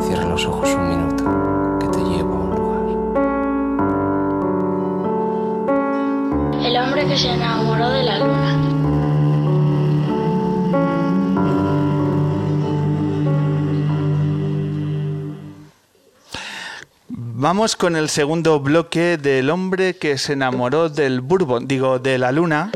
Cierra los ojos un minuto, que te llevo a un lugar. El hombre que se enamoró de la luna. Vamos con el segundo bloque del hombre que se enamoró del Bourbon, digo, de la luna,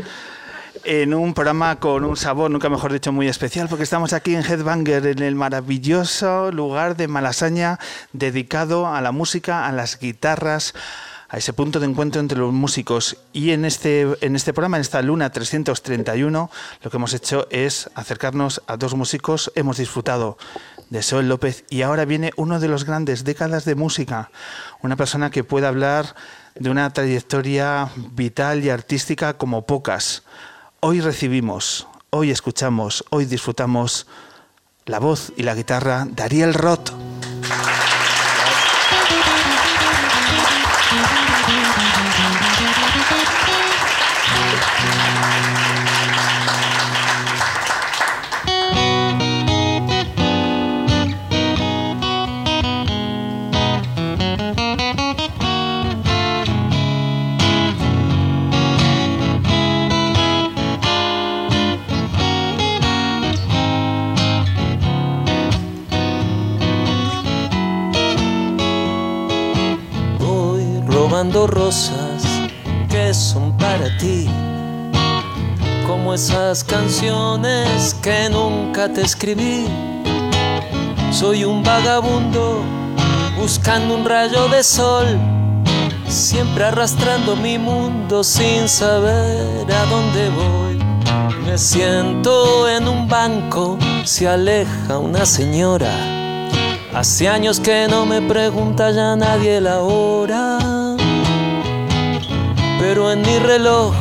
en un programa con un sabor, nunca mejor dicho, muy especial, porque estamos aquí en Headbanger, en el maravilloso lugar de Malasaña, dedicado a la música, a las guitarras, a ese punto de encuentro entre los músicos. Y en este, en este programa, en esta Luna 331, lo que hemos hecho es acercarnos a dos músicos. Hemos disfrutado de Soel López y ahora viene uno de los grandes décadas de música, una persona que puede hablar de una trayectoria vital y artística como pocas. Hoy recibimos, hoy escuchamos, hoy disfrutamos la voz y la guitarra de Ariel Roth. Rosas que son para ti, como esas canciones que nunca te escribí. Soy un vagabundo buscando un rayo de sol, siempre arrastrando mi mundo sin saber a dónde voy. Me siento en un banco, se aleja una señora. Hace años que no me pregunta ya nadie la hora pero en mi reloj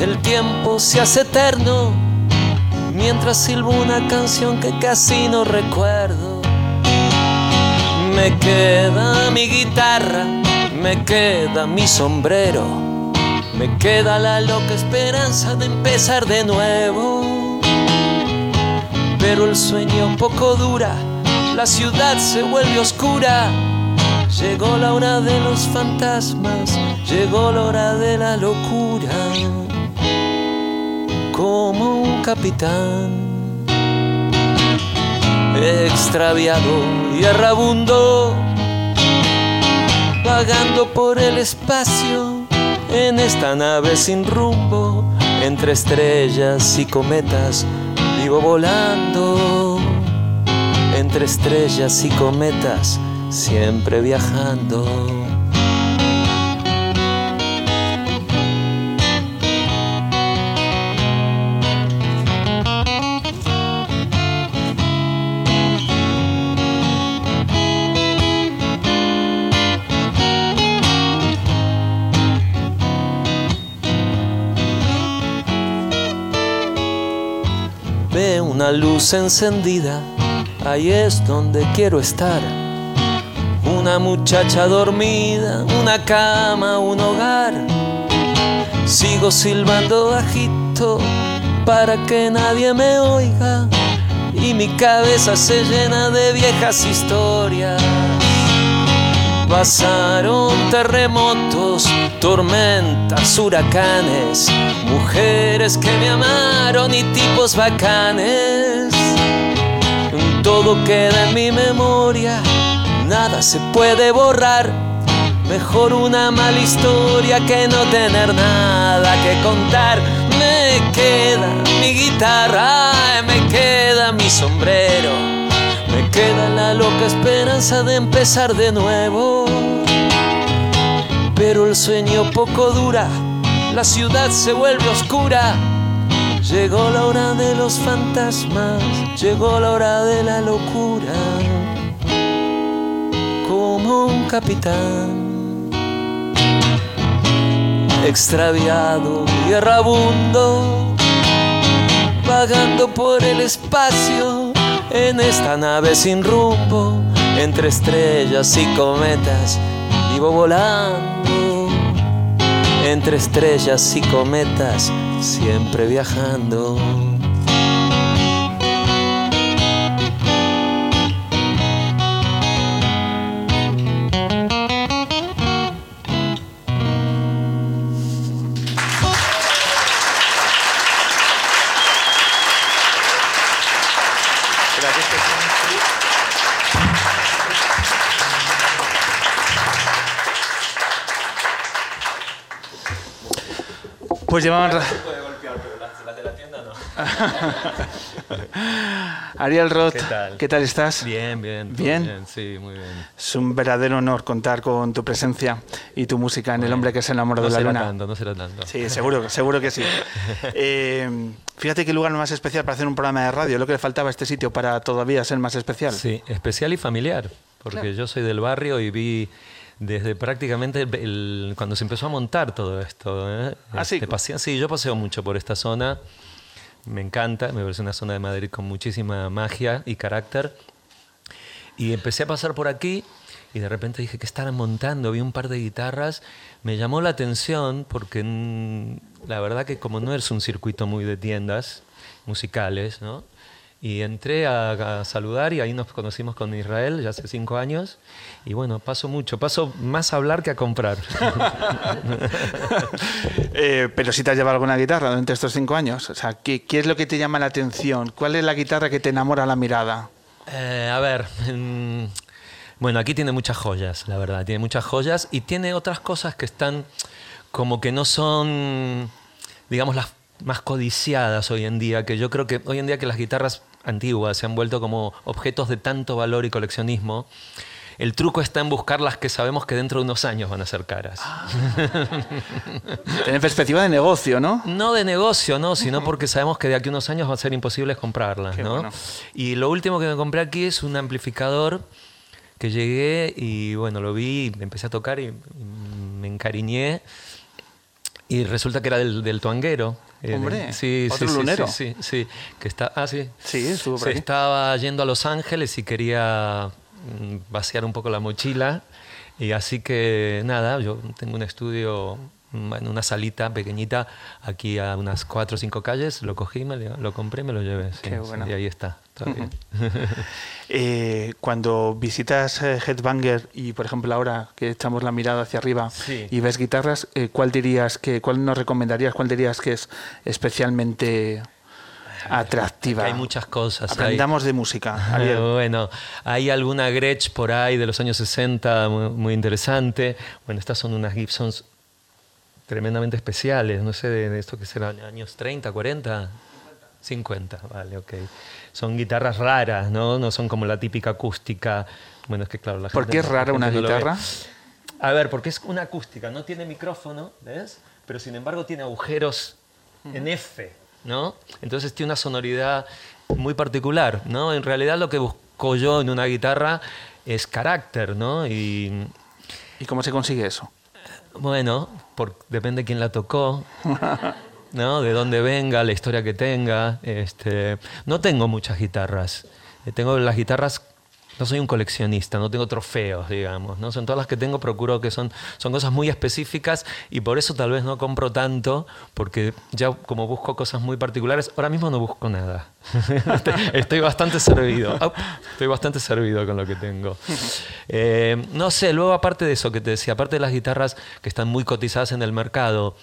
el tiempo se hace eterno mientras silbo una canción que casi no recuerdo. Me queda mi guitarra, me queda mi sombrero, me queda la loca esperanza de empezar de nuevo. Pero el sueño poco dura, la ciudad se vuelve oscura Llegó la hora de los fantasmas, llegó la hora de la locura. Como un capitán extraviado y errabundo, vagando por el espacio en esta nave sin rumbo, entre estrellas y cometas, vivo volando. Entre estrellas y cometas, siempre viajando. Una luz encendida, ahí es donde quiero estar una muchacha dormida, una cama, un hogar. Sigo silbando bajito para que nadie me oiga y mi cabeza se llena de viejas historias. Pasaron terremotos, tormentas, huracanes, mujeres que me amaron y tipos bacanes. Todo queda en mi memoria nada se puede borrar. Mejor una mala historia que no tener nada que contar. Me queda mi guitarra, me queda mi sombrero, queda la loca esperanza de empezar de nuevo. Pero el sueño poco dura, la ciudad se vuelve oscura. Llegó la hora de los fantasmas, llegó la hora de la locura como un capitán extraviado y errabundo, vagando por el espacio en esta nave sin rumbo, entre estrellas y cometas, vivo volando, entre estrellas y cometas, siempre viajando. Pues llevaban... Ariel Roth, ¿Qué tal? estás? Bien, bien. todo Bien. Sí, muy bien. Es un verdadero honor contar con tu presencia y tu música en El hombre que se enamoró no de la será luna. tanto, no será tanto. Sí, seguro, seguro que sí. Eh, fíjate qué lugar más especial para hacer un programa de radio. Lo que le faltaba a este sitio para todavía ser más especial. Sí, especial y familiar, porque yo soy del barrio y vi desde prácticamente el- el- cuando se empezó a montar todo esto. ¿eh? Ah, sí. Este, sí, yo paseo mucho por esta zona, me encanta, me parece una zona de Madrid con muchísima magia y carácter. Y empecé a pasar por aquí y de repente dije que estarán montando, vi un par de guitarras, me llamó la atención porque la verdad que como no es un circuito muy de tiendas musicales, ¿no? Y entré a, a saludar y ahí nos conocimos con Israel ya hace cinco años. Y bueno, paso mucho, paso más a hablar que a comprar. Eh, pero si te has llevado alguna guitarra durante estos cinco años. O sea, ¿qué, qué es lo que te llama la atención? ¿Cuál es la guitarra que te enamora la mirada? Eh, a ver, mm, bueno, aquí tiene muchas joyas, la verdad, tiene muchas joyas y tiene otras cosas que están como que no son, digamos, las más codiciadas hoy en día, que yo creo que hoy en día que las guitarras antiguas se han vuelto como objetos de tanto valor y coleccionismo. El truco está en buscar las que sabemos que dentro de unos años van a ser caras. Tener perspectiva de negocio, ¿no? No de negocio, no, sino porque sabemos que de aquí a unos años va a ser imposible comprarlas, Qué ¿no? bueno. Y lo último que me compré aquí es un amplificador que llegué y bueno, lo vi, empecé a tocar y, y me encariñé y resulta que era del, del tuanguero. Eh, Hombre, sí, otro sí, sí, lunero. Sí, sí, sí, que está, ah, sí. Sí, estuvo por Se estaba yendo a Los Ángeles y quería mm, vaciar un poco la mochila. Y así que nada, yo tengo un estudio en una salita pequeñita aquí a unas cuatro o cinco calles, lo cogí, me lo, lo compré y me lo llevé. sí, bueno. y ahí está. todavía. Eh, cuando visitas eh, Headbanger y, por ejemplo, ahora que echamos la mirada hacia arriba Sí. y ves guitarras, eh, ¿cuál dirías que, cuál nos recomendarías, cuál dirías que es especialmente atractiva? Hay muchas cosas. hay- Aprendamos de música, Ariel. Bueno, hay alguna Gretsch por ahí de los años 60 muy, muy interesante. Bueno, estas son unas Gibsons tremendamente especiales, no sé, de, esto que serán años 30, 40, 50, vale, ok. Son guitarras raras, ¿no? No son como la típica acústica. Bueno, es que claro, la ¿Por gente qué es rara una no guitarra? A ver, porque es una acústica, no tiene micrófono, ¿ves? Pero sin embargo tiene agujeros en F, ¿no? Entonces tiene una sonoridad muy particular, ¿no? En realidad lo que busco yo en una guitarra es carácter, ¿no? Y ¿Y cómo se consigue eso? bueno, por- depende de quién la tocó, ¿no? De dónde venga, la historia que tenga. Este, no tengo muchas guitarras. Eh, Tengo las guitarras. No soy un coleccionista, no tengo trofeos, digamos. ¿no? Son todas las que tengo, procuro que son, son cosas muy específicas y por eso tal vez no compro tanto, porque ya como busco cosas muy particulares, ahora mismo no busco nada. Estoy- bastante servido. Estoy bastante servido con lo que tengo. Eh, no sé, luego aparte de eso que te decía, aparte de las guitarras que están muy cotizadas en el mercado,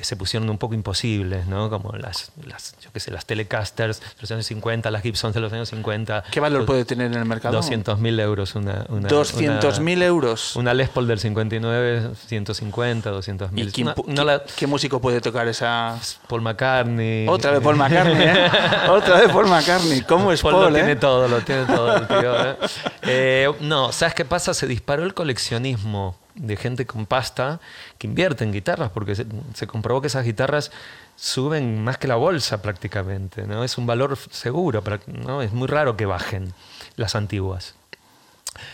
que se pusieron un poco imposibles, ¿no? Como las, las yo qué sé, las Telecasters de los años 50, las Gibsons de los años 50. ¿Qué valor puede tener en el mercado? 200.000 euros una... una 200.000 euros. Una Les Paul del 59, 150, 200.000. ¿Y quién, Una- no la- qué músico puede tocar esa...? Paul McCartney. Otra vez Paul McCartney, ¿eh? Otra vez Paul McCartney. ¿Cómo es Paul Paul, lo eh? tiene todo, lo tiene todo el tío. ¿eh? Eh, no, ¿sabes qué pasa? Se disparó el coleccionismo de gente con pasta que invierte en guitarras, porque se, comprobó que esas guitarras suben más que la bolsa prácticamente, ¿no? Es un valor seguro, ¿no? Es muy raro que bajen las antiguas.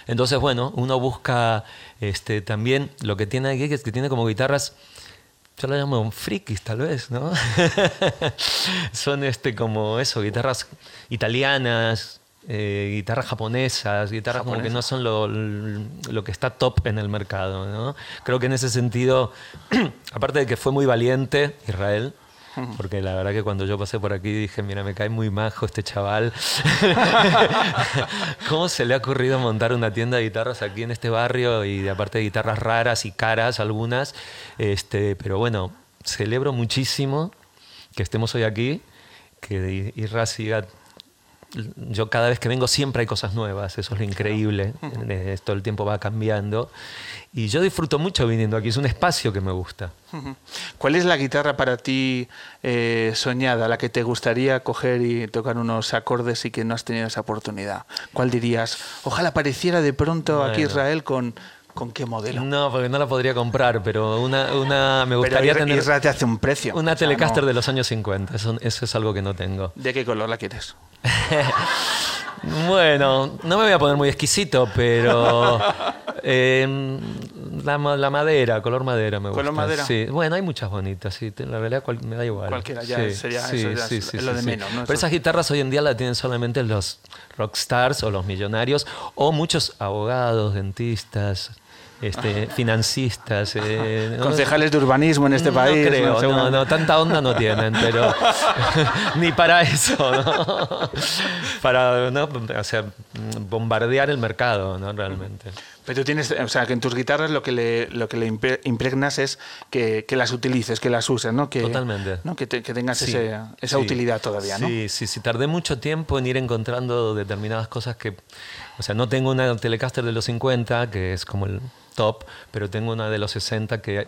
Entonces, bueno, uno busca este, también lo que tiene aquí, es que tiene como guitarras, yo la llamo frikis tal vez, ¿no? Son este como eso, guitarras italianas, eh, guitarras japonesas, guitarras como que no son lo, lo que está top en el mercado, ¿no? Creo que en ese sentido, aparte de que fue muy valiente Israel, porque la verdad que cuando yo pasé por aquí dije, mira, me cae muy majo este chaval. ¿Cómo se le ha ocurrido montar una tienda de guitarras aquí en este barrio y de aparte de guitarras raras y caras algunas? Este, pero bueno, celebro muchísimo que estemos hoy aquí, que Irra siga yo cada vez que vengo siempre hay cosas nuevas, eso es lo increíble, eh, todo el tiempo va cambiando. Y yo disfruto mucho viniendo aquí, es un espacio que me gusta. ¿Cuál es la guitarra para ti eh, soñada, la que te gustaría coger y tocar unos acordes y que no has tenido esa oportunidad? ¿Cuál dirías? Ojalá apareciera de pronto aquí. Israel con, con qué modelo. No, porque no la podría comprar, pero una, una me gustaría tener Isra te hace un precio. una O sea, Telecaster no- de los años 50, eso, eso es algo que no tengo. ¿De qué color la quieres? Bueno, no me voy a poner muy exquisito, pero eh, la, ma- la madera, color madera me gusta. ¿Color madera? Sí, bueno, hay muchas bonitas, sí, la realidad cual- me da igual. Cualquiera, ya Sí, sería- sí, eso ya sí, es sí, lo sí, de sí. menos, ¿no? Pero esas guitarras hoy en día la tienen solamente los rockstars o los millonarios o muchos abogados, dentistas, este, financistas. eh, ¿no? Concejales de urbanismo en este no país. creo, no, no, tanta onda no tienen, pero ni para eso. Para ¿no? o sea, bombardear el mercado, ¿no? Realmente. Pero tienes, o sea, que en tus guitarras lo que le, lo que le impre- impregnas es que, que las utilices, que las uses, ¿no? Que, Totalmente. ¿no? Que, te- que tengas Sí, ese- esa sí. utilidad todavía, ¿no? Sí, sí, sí. Tardé mucho tiempo en ir encontrando determinadas cosas que... O sea, no tengo una Telecaster de los 50, que es como el top, pero tengo una de los 60 que,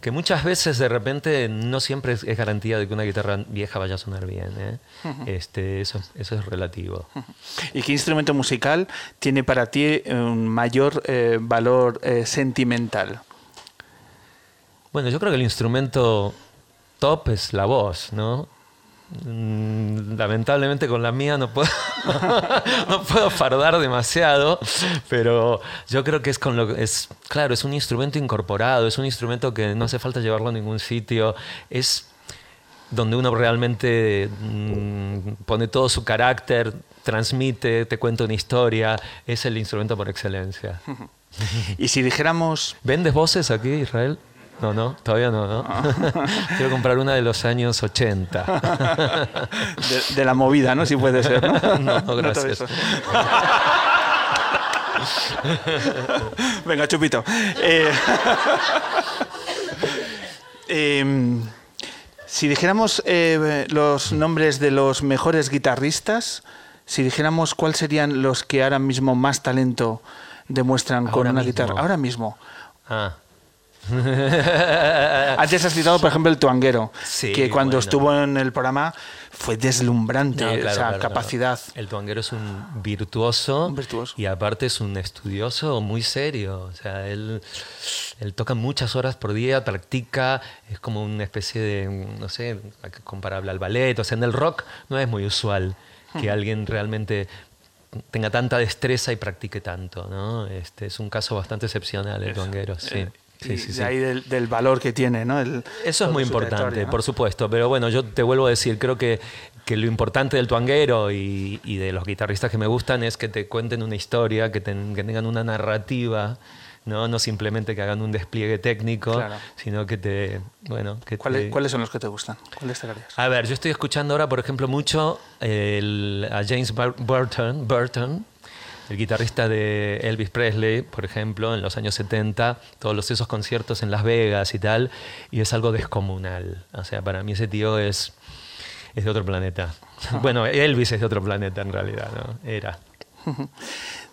que muchas veces de repente no siempre es, es garantía de que una guitarra vieja vaya a sonar bien. ¿eh? este, eso, eso es relativo. ¿Y qué instrumento musical tiene para ti un mayor eh, valor eh, sentimental? Bueno, yo creo que el instrumento top es la voz, ¿no? Mm, Lamentablemente con la mía no puedo, no puedo fardar demasiado, pero yo creo que es con lo que es, claro, es un instrumento incorporado, es un instrumento que no hace falta llevarlo a ningún sitio, es donde uno realmente mm, pone todo su carácter, transmite, te cuenta una historia, es el instrumento por excelencia. Y si dijéramos, ¿Vendes voces aquí, Israel? No, no, todavía no, ¿no? Quiero comprar una de los años 80. de, de la movida, ¿no? Si puede ser, ¿no? No, gracias. Venga, chupito. Eh, em, si dijéramos eh, los nombres de los mejores guitarristas, si dijéramos cuáles serían los que ahora mismo más talento demuestran con una mismo. guitarra, ahora mismo. Ah. Antes has citado, por ejemplo, el tuanguero, Sí, que cuando bueno. estuvo en el programa fue deslumbrante No, claro, esa claro, claro. capacidad. El tuanguero es un virtuoso, Un virtuoso. y aparte es un estudioso muy serio. O sea, él, él toca muchas horas por día, practica, es como una especie de, no sé, comparable al ballet. O sea, en el rock no es muy usual Hmm. que alguien realmente tenga tanta destreza y practique tanto, ¿no? Este es un caso bastante excepcional el tuanguero, sí. Eh, Sí, y sí, de sí. ahí del, del valor que tiene, ¿no? El- Eso es muy importante, por supuesto, pero bueno, yo te vuelvo a decir, creo que, que lo importante del tuanguero y, y de los guitarristas que me gustan es que te cuenten una historia, que, ten- que tengan una narrativa, ¿no? no simplemente que hagan un despliegue técnico, Claro. sino que te... Bueno, que ¿Cuáles, te- cuáles son los que te gustan? ¿Cuáles te harías? A ver, yo estoy escuchando ahora, por ejemplo, mucho el- a James Bur- Burton, Burton, el guitarrista de Elvis Presley, por ejemplo, en los años 70, todos los, esos conciertos en Las Vegas y tal, y es algo descomunal. O sea, para mí ese tío es, es de otro planeta. Bueno, Elvis es de otro planeta en realidad, ¿no? Era.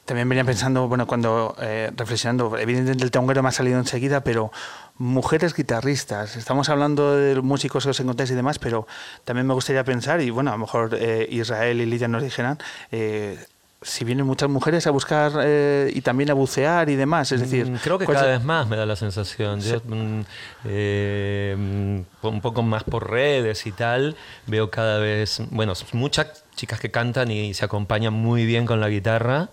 También venía pensando, bueno, cuando eh, reflexionando, evidentemente el tanguero me ha salido enseguida, pero mujeres guitarristas, estamos hablando de músicos que os encontráis y demás, pero también me gustaría pensar, y bueno, a lo mejor eh, Israel y Lidia nos dijeran, eh, si vienen muchas mujeres a buscar eh, y también a bucear y demás, es decir... Mm, Creo que ¿cuál cada se- vez más me da la sensación. Yo, mm, eh, mm, un poco más por redes y tal, veo cada vez, bueno, muchas chicas que cantan y se acompañan muy bien con la guitarra.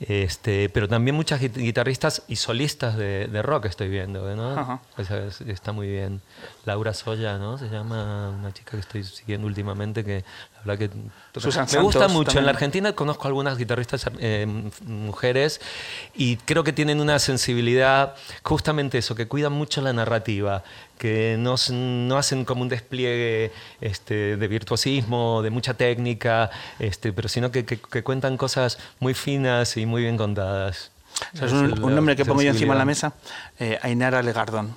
Este, pero también muchas gui- guitarristas y solistas de, de rock estoy viendo, ¿no? Ajá. O sea, es- está muy bien. Laura Soya, ¿no? Se llama una chica que estoy siguiendo últimamente que la que Susan me gusta Santos mucho. En también. la Argentina conozco algunas guitarristas eh, mujeres y creo que tienen una sensibilidad, justamente eso, que cuidan mucho la narrativa, que no, no hacen como un despliegue este, de virtuosismo, de mucha técnica, este, pero sino que, que- que cuentan cosas muy finas y muy bien contadas. ¿Sabes Es un, un nombre que pongo yo encima de la mesa? Eh, Ainara Legardón.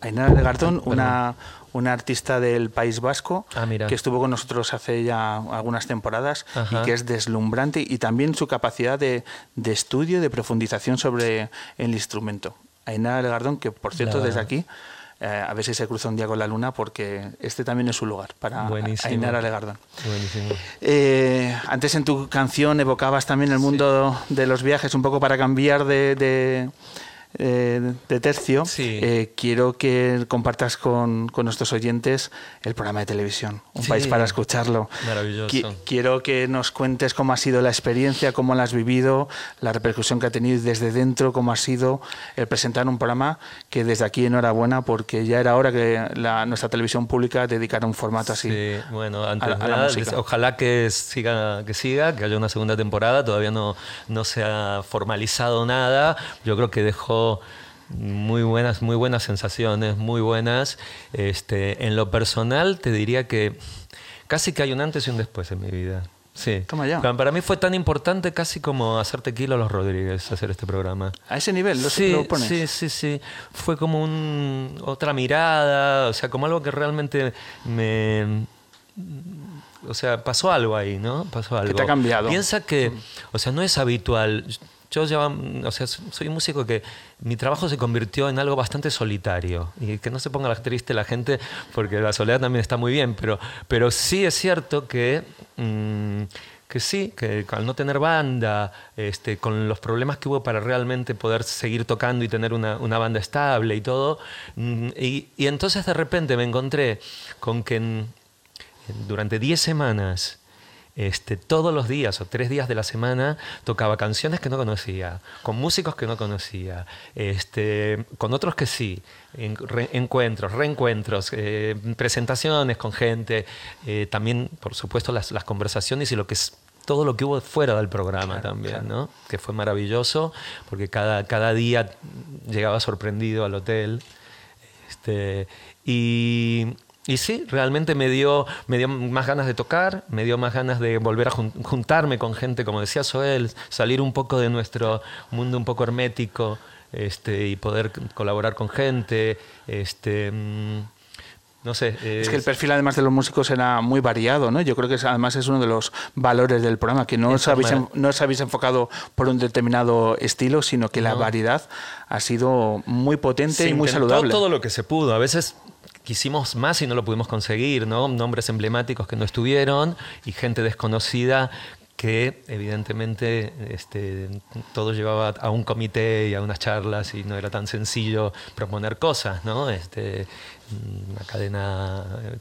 Ainara Legardón, una, una artista del País Vasco Ah, que estuvo con nosotros hace ya algunas temporadas Ajá. y que es deslumbrante y también su capacidad de, de estudio, de profundización sobre el instrumento. Ainara Legardón, que por cierto desde aquí, eh, a ver si se cruza un día con la luna porque este también es su lugar para Buenísimo. Ainara Legardón. Buenísimo. Eh, antes en tu canción evocabas también el mundo de los viajes, un poco para cambiar de, de, eh, de tercio. Sí. Eh, quiero que compartas con, con nuestros oyentes el programa de televisión, Un Sí. país para escucharlo. Maravilloso. Qui- quiero que nos cuentes cómo ha sido la experiencia, cómo la has vivido, la repercusión que ha tenido desde dentro, cómo ha sido el presentar un programa que desde aquí enhorabuena porque ya era hora que la, nuestra televisión pública dedicara un formato así. Sí, bueno, antes a a la nada, ojalá que siga, que siga, que haya una segunda temporada. Todavía no, no se ha formalizado nada. Yo creo que dejó muy buenas, muy buenas sensaciones, muy buenas. Este, en lo personal, te diría que casi que hay un antes y un después en mi vida. Sí. Toma ya. Para mí fue tan importante casi como hacer tequila a los Rodríguez, hacer este programa. A ese nivel lo, Sí, lo pones. sí, sí, sí. Fue como un, otra mirada, o sea, como algo que realmente me... O sea, pasó algo ahí, ¿no? Pasó algo. te ha cambiado. Piensa que, o sea, no es habitual. Yo ya, o sea, soy un músico que mi trabajo se convirtió en algo bastante solitario. Y que no se ponga triste la gente, porque la soledad también está muy bien, pero, pero sí es cierto que... mm, que sí, que al no tener banda, este, con los problemas que hubo para realmente poder seguir tocando y tener una, una banda estable y todo, mm, y, y entonces de repente me encontré con que en- durante 10 semanas, este, todos los días o tres días de la semana tocaba canciones que no conocía, con músicos que no conocía, este, con otros que sí, en- re- encuentros, reencuentros, eh, presentaciones con gente, eh, también, por supuesto, las, las conversaciones y lo que es todo lo que hubo fuera del programa también, ¿no? Que fue maravilloso, porque cada, cada día llegaba sorprendido al hotel. Este, y, y sí, realmente me dio, me dio más ganas de tocar, me dio más ganas de volver a jun- juntarme con gente, como decía Soel, salir un poco de nuestro mundo un poco hermético este, y poder colaborar con gente. Este, mm, no sé. Es que el perfil además de los músicos era muy variado, ¿no? Yo creo que es- además es uno de los valores del programa, que no os, habéis, no os habéis enfocado por un determinado estilo, sino que la variedad ha sido muy potente Se y muy saludable. todo lo que se pudo. A veces quisimos más y no lo pudimos conseguir, ¿no? Nombres emblemáticos que no estuvieron y gente desconocida que evidentemente este, todo llevaba a un comité y a unas charlas y no era tan sencillo proponer cosas, ¿no? Este, una cadena eh,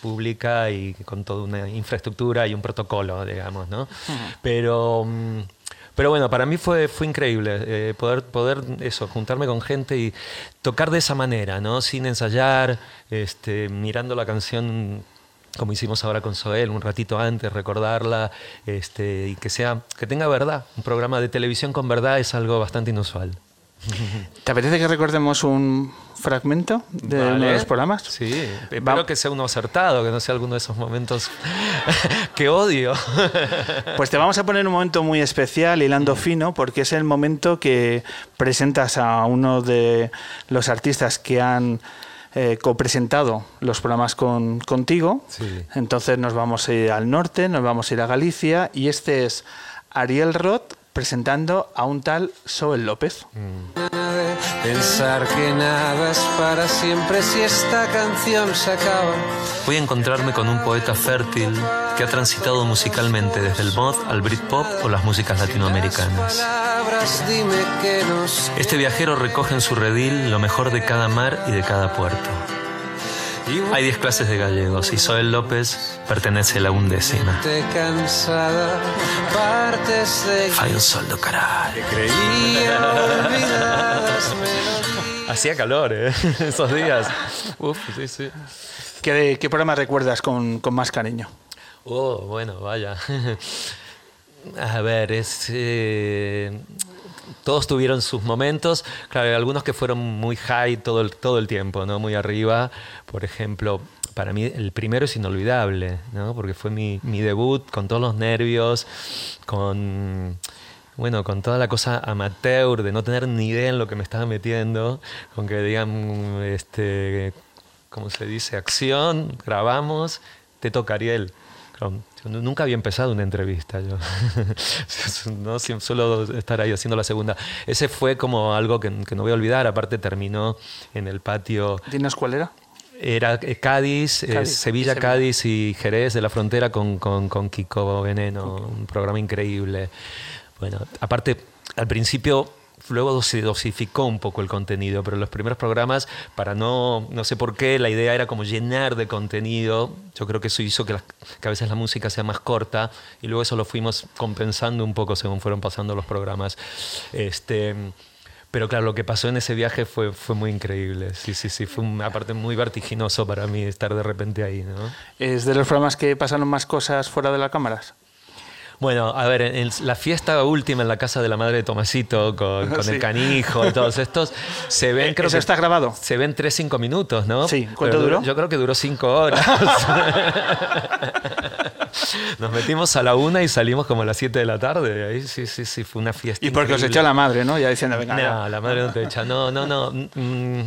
pública y con toda una infraestructura y un protocolo, digamos, ¿no? Pero... mm, pero bueno, para mí fue, fue increíble eh, poder, poder eso, juntarme con gente y tocar de esa manera, ¿no? Sin ensayar, este, mirando la canción como hicimos ahora con Soel, un ratito antes, recordarla, este, y que sea, que tenga verdad. Un programa de televisión con verdad es algo bastante inusual. ¿Te apetece que recordemos un fragmento de uno de los programas? Sí, espero que sea uno acertado, que no sea alguno de esos momentos que odio. Pues te vamos a poner un momento muy especial, hilando fino, porque es el momento que presentas a uno de los artistas que han eh, copresentado los programas con, contigo. Sí. Entonces nos vamos a ir al norte, nos vamos a ir a Galicia, y este es Ariel Roth presentando a un tal Soel López. Pensar que nada es para siempre si esta canción se acaba. Voy a encontrarme con un poeta fértil que ha transitado musicalmente desde el mod al Britpop o las músicas latinoamericanas. Este viajero recoge en su redil lo mejor de cada mar y de cada puerto. Hay 10 clases de gallegos y Soel López pertenece a la undécima. Fai un sol do caralho. creía olvidadas melodías. Hacía calor, ¿eh? Esos días. Uf, sí, sí. ¿Qué, qué programa recuerdas con, con más cariño? Oh, bueno, vaya. A ver, es. eh, todos tuvieron sus momentos. Claro, hay algunos que fueron muy high todo el, todo el tiempo, ¿no? Muy arriba. Por ejemplo, para mí el primero es inolvidable, ¿no? Porque fue mi, debut con todos los nervios, con. Bueno, con toda la cosa amateur de no tener ni idea en lo que me estaba metiendo, con que digan, este, como se dice, acción, grabamos, te toca Ariel. Yo nunca había empezado una entrevista, yo. no, suelo estar ahí haciendo la segunda. Ese fue como algo que, que no voy a olvidar, aparte terminó en el patio ¿Tienes cuál era? era eh, Cádiz, eh, Sevilla. Cádiz y Jerez de la frontera con, con, con Kiko Veneno, un programa increíble. Bueno, aparte, al principio, luego se dosificó un poco el contenido, pero los primeros programas, para no, no sé por qué, la idea era como llenar de contenido. Yo creo que eso hizo que, que a veces la música sea más corta y luego eso lo fuimos compensando un poco según fueron pasando los programas. Este, pero claro, lo que pasó en ese viaje fue, fue muy increíble. Sí, sí, sí. Fue una parte muy vertiginoso para mí estar de repente ahí, ¿no? ¿Es de los programas que pasaron más cosas fuera de las cámaras? Bueno, a ver, en el- la fiesta última en la casa de la madre de Tomasito, con, con Sí. el canijo y todos estos, se ven, creo ¿Eso que está grabado? Se ven 3-5 minutos, ¿no? Sí. ¿Cuánto Pero duró? Yo creo que duró 5 horas. Nos metimos a la una y salimos como a las 7 de la tarde. Ahí sí, sí, sí, fue una fiesta. Y porque os echó la madre, ¿no? Ya diciendo, venga. No, la madre no te echa. No, no, no. mm,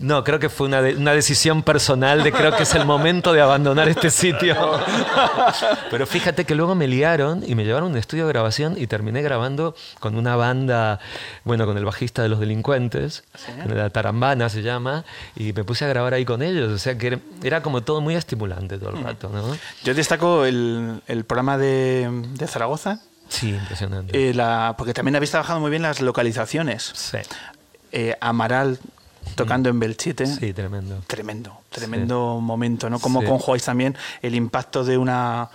No, creo que fue una, de- una decisión personal de creo que es el momento de abandonar este sitio. Pero fíjate que luego me liaron y me llevaron a un estudio de grabación y terminé grabando con una banda, bueno, con el bajista de los delincuentes, la Tarambana se llama, y me puse a grabar ahí con ellos. O sea que era, era como todo muy estimulante todo el rato, ¿no? Yo destaco el, el programa de, de Zaragoza, Sí, impresionante. eh, la, porque también habéis trabajado muy bien las localizaciones. sí, Eh, Amaral tocando en Belchite. sí, tremendo. Tremendo, tremendo momento, ¿no? Cómo Sí. conjugáis también el impacto de una,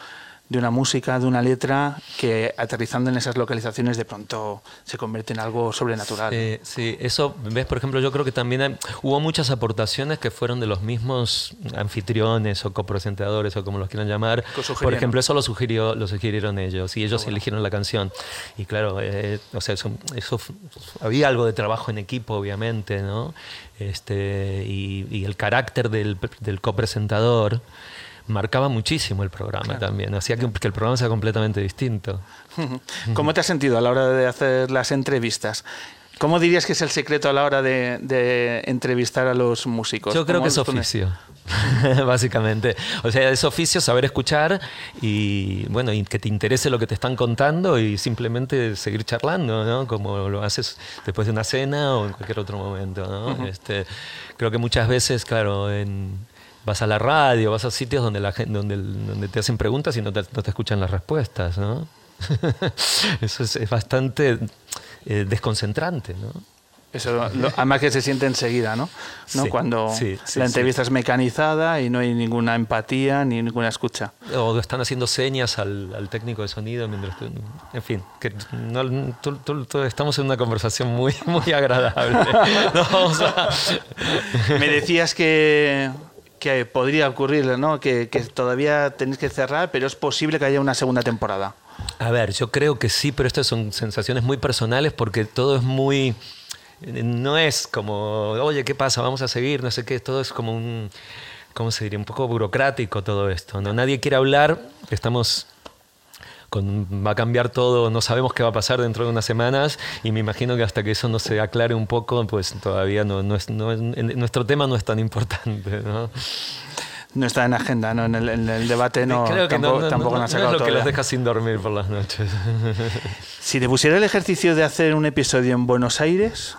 de una música, de una letra, que aterrizando en esas localizaciones de pronto se convierte en algo sobrenatural. Sí, sí, eso, ves, por ejemplo, yo creo que también hay- hubo muchas aportaciones que fueron de los mismos anfitriones o copresentadores o como los quieran llamar. Por ejemplo, eso lo, sugirió, lo sugirieron ellos y ellos eligieron la canción. Y claro, eh, o sea, eso, eso había algo de trabajo en equipo, obviamente, ¿no? Este, y, y el carácter del, del copresentador marcaba muchísimo el programa también, hacía que, que el programa sea completamente distinto. ¿Cómo te has sentido a la hora de hacer las entrevistas? ¿Cómo dirías que es el secreto a la hora de, de entrevistar a los músicos? Yo creo ¿Cómo que es oficio, básicamente. O sea, es oficio saber escuchar y, bueno, y que te interese lo que te están contando y simplemente seguir charlando, ¿no? Como lo haces después de una cena o en cualquier otro momento, ¿no? este, creo que muchas veces, claro, en, vas a la radio, vas a sitios donde, la gente, donde, donde te hacen preguntas y no te, no te escuchan las respuestas, ¿no? Eso es, es bastante eh, desconcentrante, ¿no? Eso, lo- además que se siente enseguida, ¿no? ¿No? Sí, Cuando sí, sí, la entrevista es mecanizada y no hay ninguna empatía ni ninguna escucha. O están haciendo señas al, al técnico de sonido mientras tú- En fin, que no- tú- tú- estamos en una conversación muy, muy agradable. No vamos a- Me decías que, que podría ocurrir, ¿no? Que, que todavía tenéis que cerrar, pero es posible que haya una segunda temporada. A ver, yo creo que sí, pero estas son sensaciones muy personales porque todo es muy... No es como, oye, ¿qué pasa? Vamos a seguir, no sé qué. Todo es como un, ¿cómo se diría? Un poco burocrático todo esto. ¿no? Nadie quiere hablar, estamos con, va a cambiar todo, no sabemos qué va a pasar dentro de unas semanas y me imagino que hasta que eso no se aclare un poco, pues todavía no, no es, no es- nuestro tema no es tan importante. ¿no? No está en agenda, ¿no? En el, en el debate no, Creo que tampoco, no, no- tampoco no- han sacado es lo que todavía. los deja sin dormir por las noches. Si te pusiera el ejercicio de hacer un episodio en Buenos Aires,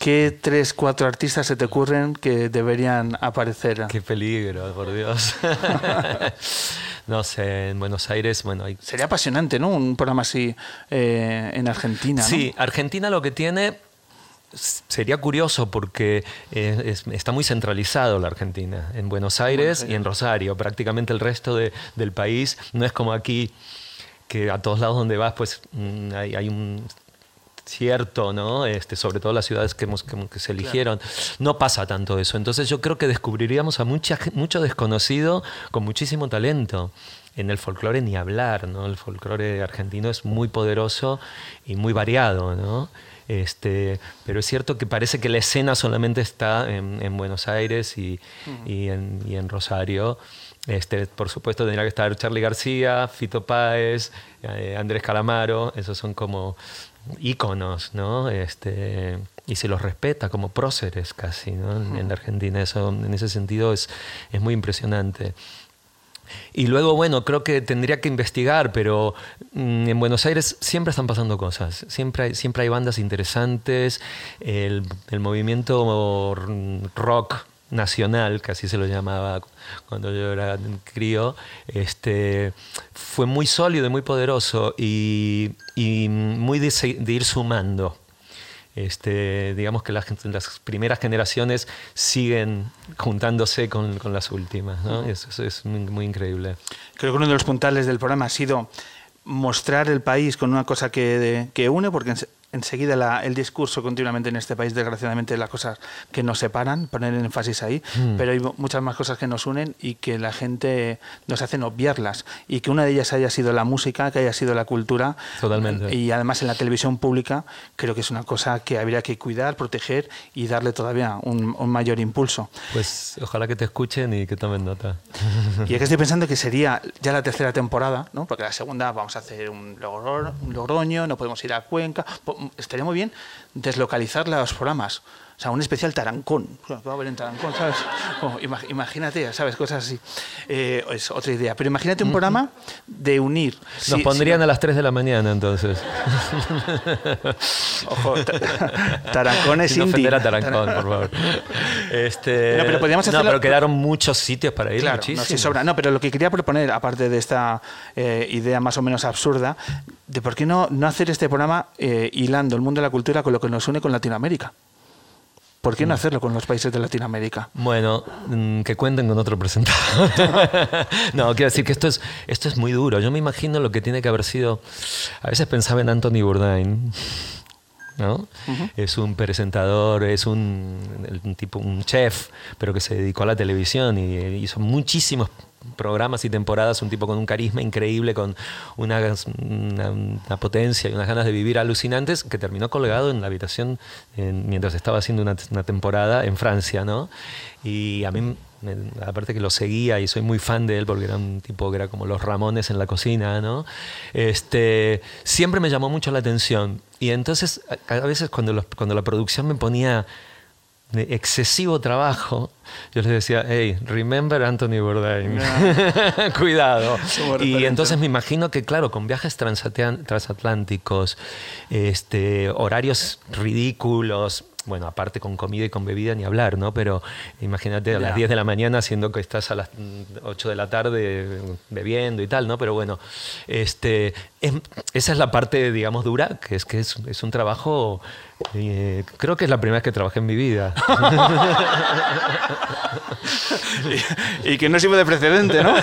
¿qué tres, cuatro artistas se te ocurren que deberían aparecer? Qué peligro, por Dios. no sé, en Buenos Aires, bueno, hay... Sería apasionante, ¿no? Un programa así eh, en Argentina, ¿no? Sí, Argentina lo que tiene sería curioso porque eh, es- está muy centralizado la Argentina, en Buenos Aires y en Rosario. Prácticamente el resto de- del país no es como aquí, que a todos lados donde vas, pues mm, hay, hay un cierto, ¿no? Este, sobre todo las ciudades que, hemos, que, que se eligieron. No pasa tanto eso. Entonces yo creo que descubriríamos a mucha, mucho desconocido con muchísimo talento. En el folclore ni hablar, ¿no? El folclore argentino es muy poderoso y muy variado, ¿no? Este, pero es cierto que parece que la escena solamente está en, en Buenos Aires y, y en, y en Rosario. Este, por supuesto tendría que estar Charlie García, Fito Páez, eh, Andrés Calamaro, esos son como íconos, ¿no? Este, y se los respeta como próceres casi, ¿no? En, en Argentina eso en ese sentido es, es muy impresionante. Y luego, bueno, creo que tendría que investigar, pero mm, en Buenos Aires siempre están pasando cosas. Siempre hay, siempre hay bandas interesantes. El, el movimiento rock nacional, que así se lo llamaba cuando yo era crío, este, fue muy sólido y muy poderoso y, y muy de, de ir sumando. Este, digamos que las, las primeras generaciones siguen juntándose con, con las últimas. ¿no? Eso, eso es muy, muy increíble. Creo que uno de los puntales del programa ha sido mostrar el país con una cosa que, que une, porque enseguida la- el discurso continuamente en este país, desgraciadamente, las cosas que nos separan, poner énfasis ahí, Mm. pero hay muchas más cosas que nos unen y que la gente nos hacen obviarlas. Y que una de ellas haya sido la música, que haya sido la cultura. Totalmente. Y además en la televisión pública, creo que es una cosa que habría que cuidar, proteger y darle todavía un, un mayor impulso. Pues ojalá que te escuchen y que tomen nota. Y es que estoy pensando que sería ya la tercera temporada, ¿no? Porque la segunda vamos a hacer un, Logro- un Logroño, no podemos ir a Cuenca. Po- Estaría muy bien deslocalizar los programas. O sea, un especial Tarancón. Claro, que va a haber en Tarancón, ¿sabes? Como, imagínate, ¿sabes? Cosas así. Eh, es otra idea. Pero imagínate un programa de unir. Nos pondrían a las 3 de la mañana entonces. Ojo, ta- Tarancón es Sin indie. a Tarancón, por favor. Este, No, pero podríamos no, hacerlo- pero quedaron muchos sitios para ir, Claro, muchísimos. no, sí sobra. No, pero lo que quería proponer, aparte de esta eh, idea más o menos absurda, de por qué no, no hacer este programa eh, hilando el mundo de la cultura con lo que nos une con Latinoamérica. ¿Por qué no hacerlo con los países de Latinoamérica? Bueno, mm, que cuenten con otro presentador. no, quiero decir que esto es, esto es muy duro. Yo me imagino lo que tiene que haber sido. A veces pensaba en Anthony Bourdain. ¿no? Es un presentador, es un, un tipo, un chef, pero que se dedicó a la televisión y eh, hizo muchísimos programas y temporadas, un tipo con un carisma increíble, con una, una- potencia y unas ganas de vivir alucinantes, que terminó colgado en la habitación en- mientras estaba haciendo una, temporada en Francia, ¿no? Y a mí, aparte que lo seguía y soy muy fan de él porque era un tipo que era como los Ramones en la cocina, ¿no? Este, siempre me llamó mucho la atención. Y entonces, a, veces cuando, cuando la producción me ponía de excesivo trabajo, yo les decía, hey, remember Anthony Bourdain. Cuidado. Como Y entonces me imagino que, claro, con viajes transatlánticos, este, horarios ridículos, bueno, aparte con comida y con bebida ni hablar, ¿no? Pero imagínate a las Ya. 10 de la mañana siendo que estás a las mm, 8 de la tarde bebiendo y tal, ¿no? Pero bueno, este, em- esa es la parte, digamos, dura, que es que es, es un trabajo, eh, creo que es la primera vez que trabajé en mi vida. y, y que no sirve de precedente, ¿no?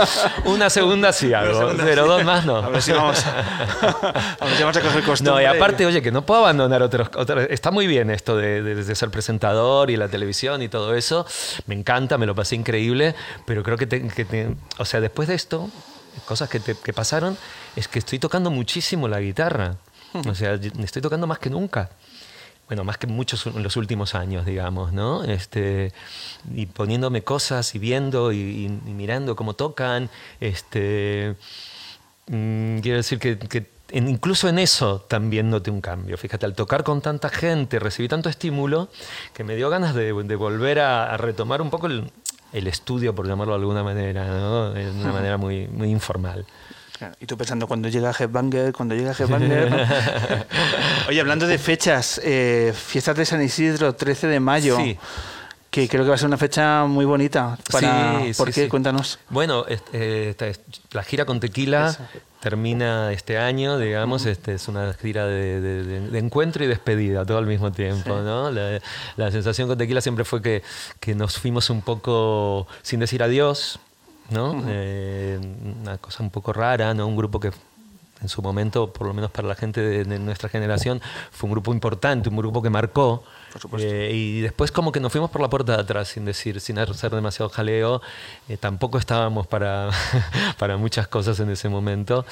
Una segunda sí hago, segunda pero sí. dos más no. A ver si vamos a, a ver si vamos a coger costumbre. No, y aparte, oye, que no puedo abandonar otros, otros- Está muy bien esto de, de- de ser presentador y la televisión y todo eso. Me encanta, me lo pasé increíble, pero creo que, te- que te- o sea, después de esto, cosas que, te- que pasaron, es que estoy tocando muchísimo la guitarra. O sea, estoy tocando más que nunca. Bueno, más que muchos en los últimos años, digamos, ¿no? Este, y poniéndome cosas y viendo y, y- y mirando cómo tocan. Este, Mm, quiero decir que, que en- incluso en eso también noté un cambio. Fíjate, al tocar con tanta gente, recibí tanto estímulo que me dio ganas de, de volver a, a retomar un poco el, el estudio, por llamarlo de alguna manera, ¿no? de una manera muy, muy informal. Claro, Y tú pensando, cuando llega Headbanger, cuando llega Headbanger. Oye, hablando de fechas, eh, fiestas de San Isidro, 13 de mayo. Sí. Que creo que va a ser una fecha muy bonita. Para, Sí, ¿Por sí, qué? Cuéntanos. Bueno, este, esta es- la gira con Tequila Eso. Termina este año, digamos, este, es una gira de, de- de- encuentro y despedida todo al mismo tiempo, ¿no? La, la sensación con Tequila siempre fue que, que nos fuimos un poco sin decir adiós, ¿no? Eh, una cosa un poco rara, ¿no? Un grupo que en su momento, por lo menos para la gente de, de nuestra generación, fue un grupo importante, un grupo que marcó. Por supuesto. Eh, y después como que nos fuimos por la puerta de atrás, sin decir, sin hacer demasiado jaleo. Eh, tampoco estábamos para, para muchas cosas en ese momento.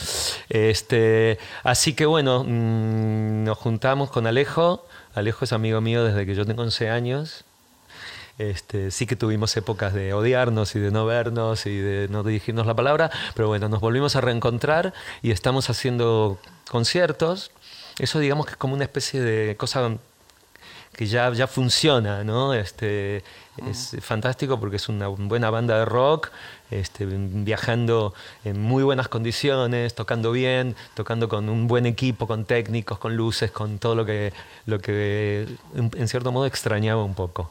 Este, así que bueno, mm, nos juntamos con Alejo. Alejo es amigo mío desde que yo tengo 11 años. Este, sí que tuvimos épocas de odiarnos y de no vernos y de no dirigirnos la palabra, pero bueno, nos volvimos a reencontrar y estamos haciendo conciertos. Eso digamos que es como una especie de cosa que ya, ya funciona, ¿no? Este, es fantástico porque es una buena banda de rock, este, viajando en muy buenas condiciones, tocando bien, tocando con un buen equipo, con técnicos, con luces, con todo lo que, lo que en en cierto modo extrañaba un poco.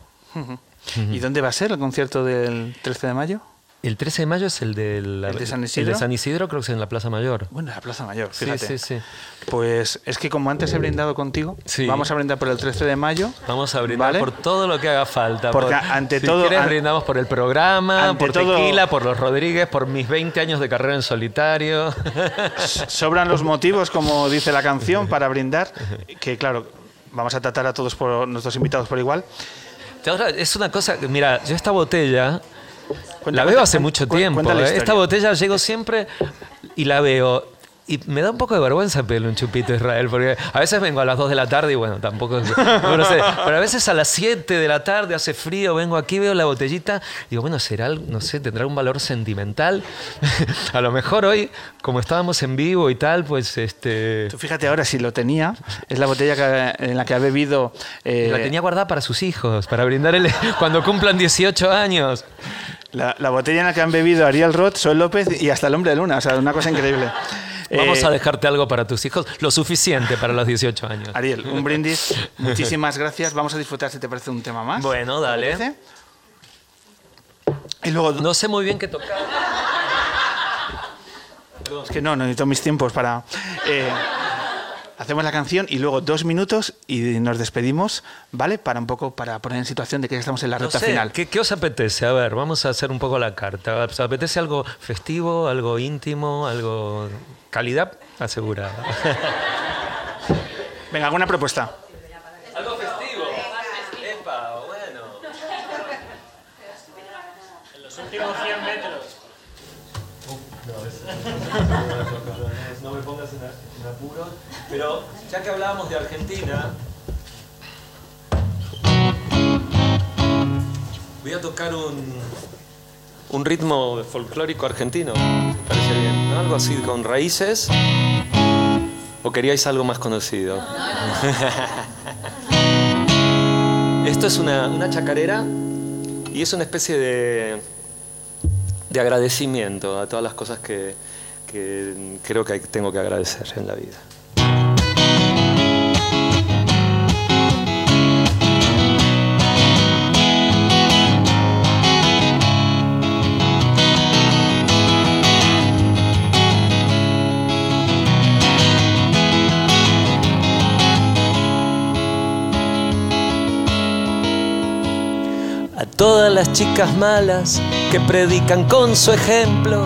¿Y dónde va a ser el concierto del 13 de mayo? El 13 de mayo es el de, la- ¿El de San el Isidro? de San Isidro, creo que es en la Plaza Mayor. Bueno, en la Plaza Mayor, Sí, fíjate. sí, sí. Pues es que como antes he brindado contigo, Sí. vamos a brindar por el 13 de mayo. Vamos a brindar ¿Vale? por todo lo que haga falta. Porque por- ante si todo- quieres, an- brindamos por el programa, por todo- Tequila, por los Rodríguez, por mis 20 años de carrera en solitario. Sobran los motivos, como dice la canción, para brindar. Que claro, vamos a tratar a todos por nuestros invitados por igual. Es una cosa, mira, yo esta botella Cuenta- la veo hace mucho tiempo. ¿eh? Esta botella llego siempre y la veo. Y me da un poco de vergüenza pedirle un chupito a Israel, porque a veces vengo a las 2 de la tarde y bueno, tampoco es- no lo sé, pero a veces a las 7 de la tarde hace frío, vengo aquí, veo la botellita, digo, bueno, será, algo- no sé, tendrá un valor sentimental. a lo mejor hoy, como estábamos en vivo y tal, pues este Tú fíjate ahora, si lo tenía, es la botella que- en la que ha bebido. eh, la tenía guardada para sus hijos, para brindarle cuando cumplan 18 años. La, la botella en la que han bebido Ariel Roth, Sol López y hasta el hombre de luna. O sea, una cosa increíble. Vamos Eh, a dejarte algo para tus hijos, lo suficiente para los 18 años. Ariel, un brindis. Muchísimas gracias. Vamos a disfrutar, si te parece, un tema más. Bueno, dale. Y luego, No sé muy bien qué tocar. es que no, no necesito mis tiempos para. eh, hacemos la canción y luego dos minutos y nos despedimos, ¿vale? Para un poco, para poner en situación de que ya estamos en la No recta sé, final. ¿qué, qué os apetece? A ver, vamos a hacer un poco la carta. ¿Os apetece algo festivo, algo íntimo, algo... calidad asegurada? Venga, alguna propuesta. ¿Algo festivo? Epa, bueno. No me pongas en, en apuro. Pero ya que hablábamos de Argentina, voy a tocar un, un ritmo folclórico argentino. ¿Me parece bien? ¿no? Algo así con raíces. ¿O queríais algo más conocido? Esto es una, una chacarera y es una especie de, de agradecimiento a todas las cosas que, que creo que tengo que agradecer en la vida. Todas las chicas malas que predican con su ejemplo,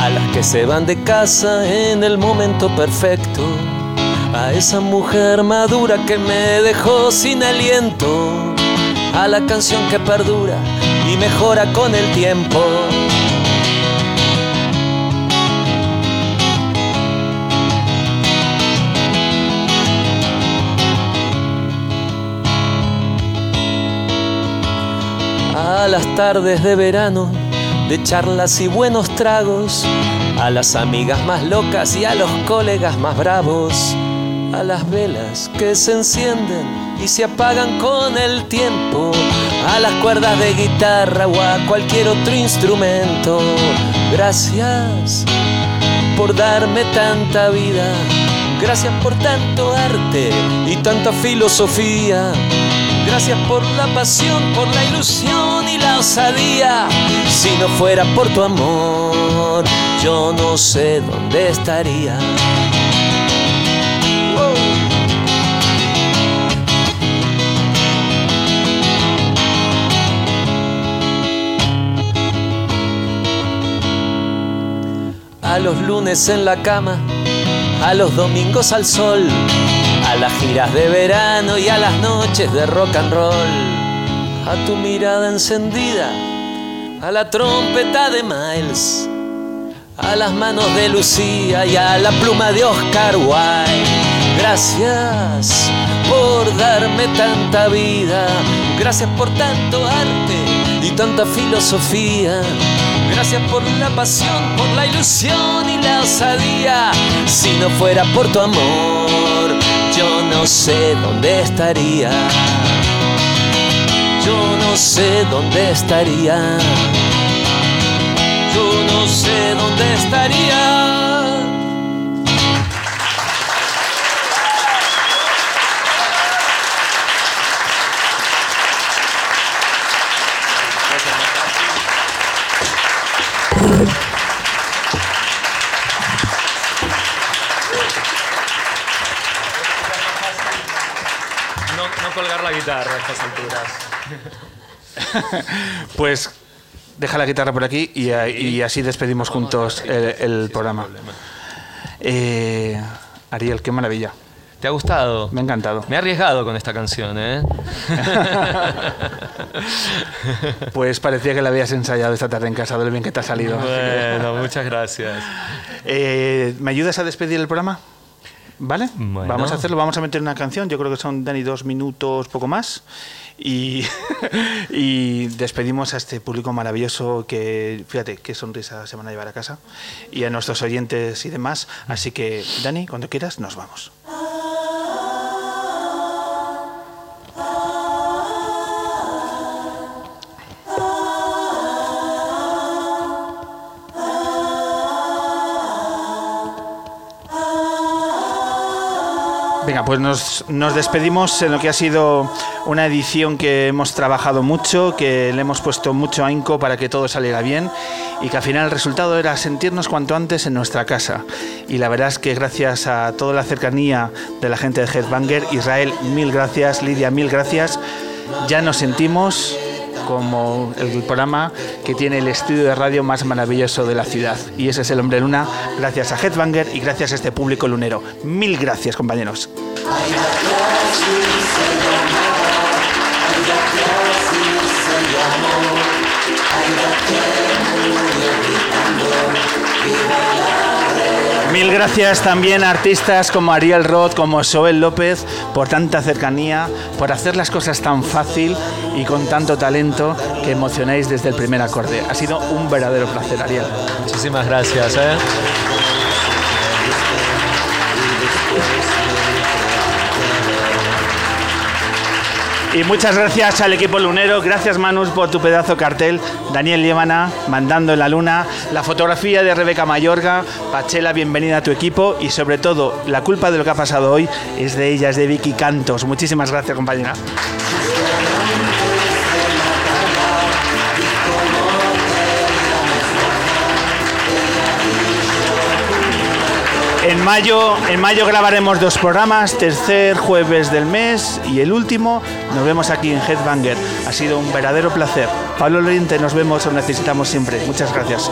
a las que se van de casa en el momento perfecto, a esa mujer madura que me dejó sin aliento, a la canción que perdura y mejora con el tiempo. A las tardes de verano, de charlas y buenos tragos, a las amigas más locas y a los colegas más bravos, a las velas que se encienden y se apagan con el tiempo, a las cuerdas de guitarra o a cualquier otro instrumento. Gracias por darme tanta vida, gracias por tanto arte y tanta filosofía. Gracias por la pasión, por la ilusión y la osadía. Si no fuera por tu amor, yo no sé dónde estaría. A los lunes en la cama, a los domingos al sol, a las giras de verano y a las noches de rock and roll, a tu mirada encendida, a la trompeta de Miles, a las manos de Lucía y a la pluma de Oscar Wilde. Gracias por darme tanta vida, gracias por tanto arte y tanta filosofía. Gracias por la pasión, por la ilusión y la osadía. Si no fuera por tu amor, no sé dónde estaría. Yo no sé dónde estaría. Yo no sé dónde estaría. La guitarra a estas alturas. Pues deja la guitarra por aquí y, así despedimos juntos el, el programa. Eh, Ariel, qué maravilla. ¿Te ha gustado? Me ha encantado. Me he arriesgado con esta canción, ¿eh? Pues parecía que la habías ensayado esta tarde en casa, de lo bien que te ha salido. bueno, muchas gracias. Eh, ¿Me ayudas a despedir el programa? ¿Vale? Bueno. Vamos a hacerlo, vamos a meter una canción, yo creo que son, Dani, dos minutos, poco más. Y, y despedimos a este público maravilloso que, fíjate, qué sonrisa se van a llevar a casa. Y a nuestros oyentes y demás. Así que, Dani, cuando quieras, nos vamos. Venga, pues nos, nos despedimos en lo que ha sido una edición que hemos trabajado mucho, que le hemos puesto mucho ahínco para que todo saliera bien y que al final el resultado era sentirnos cuanto antes en nuestra casa. Y la verdad es que gracias a toda la cercanía de la gente de Headbanger, Israel, mil gracias, Lidia, mil gracias, ya nos sentimos como el programa que tiene el estudio de radio más maravilloso de la ciudad. Y ese es el Hombre Luna, gracias a Headbanger y gracias a este público lunero. Mil gracias, compañeros. Mil gracias también a artistas como Ariel Roth, como Soel López, por tanta cercanía, por hacer las cosas tan fácil y con tanto talento que emocionáis desde el primer acorde. Ha sido un verdadero placer, Ariel. Muchísimas gracias, ¿eh? Y muchas gracias al equipo lunero, gracias Manus por tu pedazo cartel, Daniel Lievana mandando en la luna, la fotografía de Rebeca Mayorga, Pachela, bienvenida a tu equipo. Y sobre todo la culpa de lo que ha pasado hoy es de ella, es de Vicky Cantos. Muchísimas gracias compañera. En mayo, en mayo grabaremos dos programas, tercer jueves del mes y el último nos vemos aquí en Headbanger. Ha sido un verdadero placer. Pablo Loriente, nos vemos, os necesitamos siempre. Muchas gracias.